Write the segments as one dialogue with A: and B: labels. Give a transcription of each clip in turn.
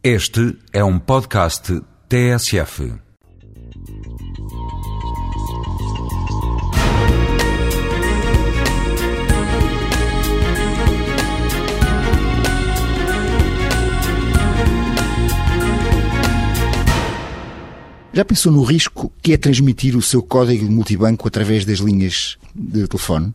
A: Este é um podcast TSF.
B: Já pensou no risco que é transmitir o seu código multibanco através das linhas de telefone?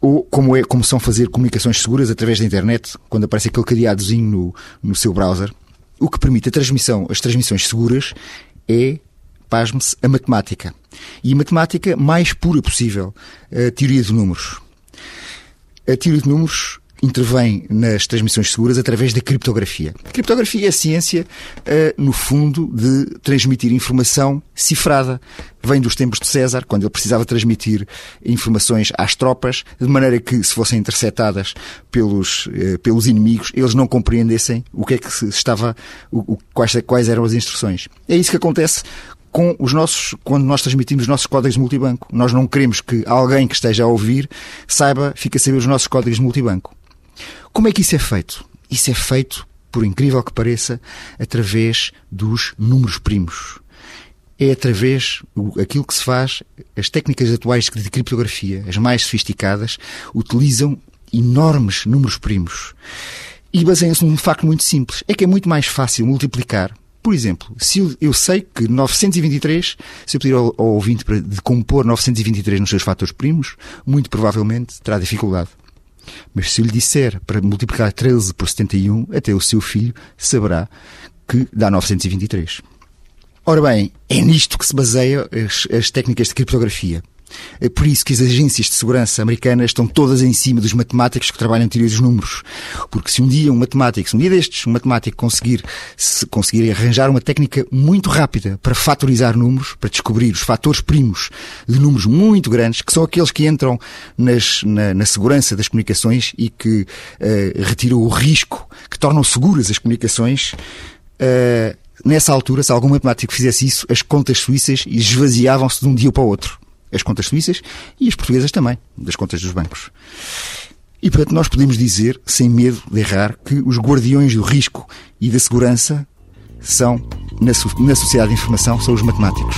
B: Ou como, é, como são fazer comunicações seguras através da internet, quando aparece aquele cadeadozinho no, no seu browser? O que permite a transmissão, as transmissões seguras é, pasme-se, a matemática. E a matemática mais pura possível, a teoria de números. A teoria de números intervém nas transmissões seguras através da criptografia. A criptografia é a ciência, eh, no fundo, de transmitir informação cifrada. Vem dos tempos de César, quando ele precisava transmitir informações às tropas, de maneira que, se fossem interceptadas pelos, eh, pelos inimigos, eles não compreendessem o que é que se estava, o, quais, quais eram as instruções. É isso que acontece com os nossos, quando nós transmitimos os nossos códigos multibanco. Nós não queremos que alguém que esteja a ouvir saiba, fique a saber os nossos códigos multibanco. Como é que isso é feito? Isso é feito, por incrível que pareça, através dos números primos. É através aquilo que se faz, as técnicas atuais de criptografia, as mais sofisticadas, utilizam enormes números primos. E baseiam-se num facto muito simples. É que é muito mais fácil multiplicar por exemplo, se eu, sei que 923, se eu pedir ao, ao ouvinte para de compor 923 nos seus fatores primos, muito provavelmente terá dificuldade. Mas se lhe disser para multiplicar 13 por 71, até o seu filho saberá que dá 923. Ora bem, é nisto que se baseia as, as técnicas de criptografia. É por isso que as agências de segurança americanas estão todas em cima dos matemáticos que trabalham em teoria dos números. Porque se um dia um matemático, se um dia destes, um matemático conseguir, se conseguir arranjar uma técnica muito rápida para fatorizar números, para descobrir os fatores primos de números muito grandes, que são aqueles que entram nas, na, na segurança das comunicações e que uh, retiram o risco, que tornam seguras as comunicações, uh, nessa altura, se algum matemático fizesse isso, as contas suíças esvaziavam-se de um dia para o outro as contas suíças e as portuguesas também, das contas dos bancos. E, portanto, nós podemos dizer, sem medo de errar, que os guardiões do risco e da segurança são, na, na sociedade de informação, são os matemáticos.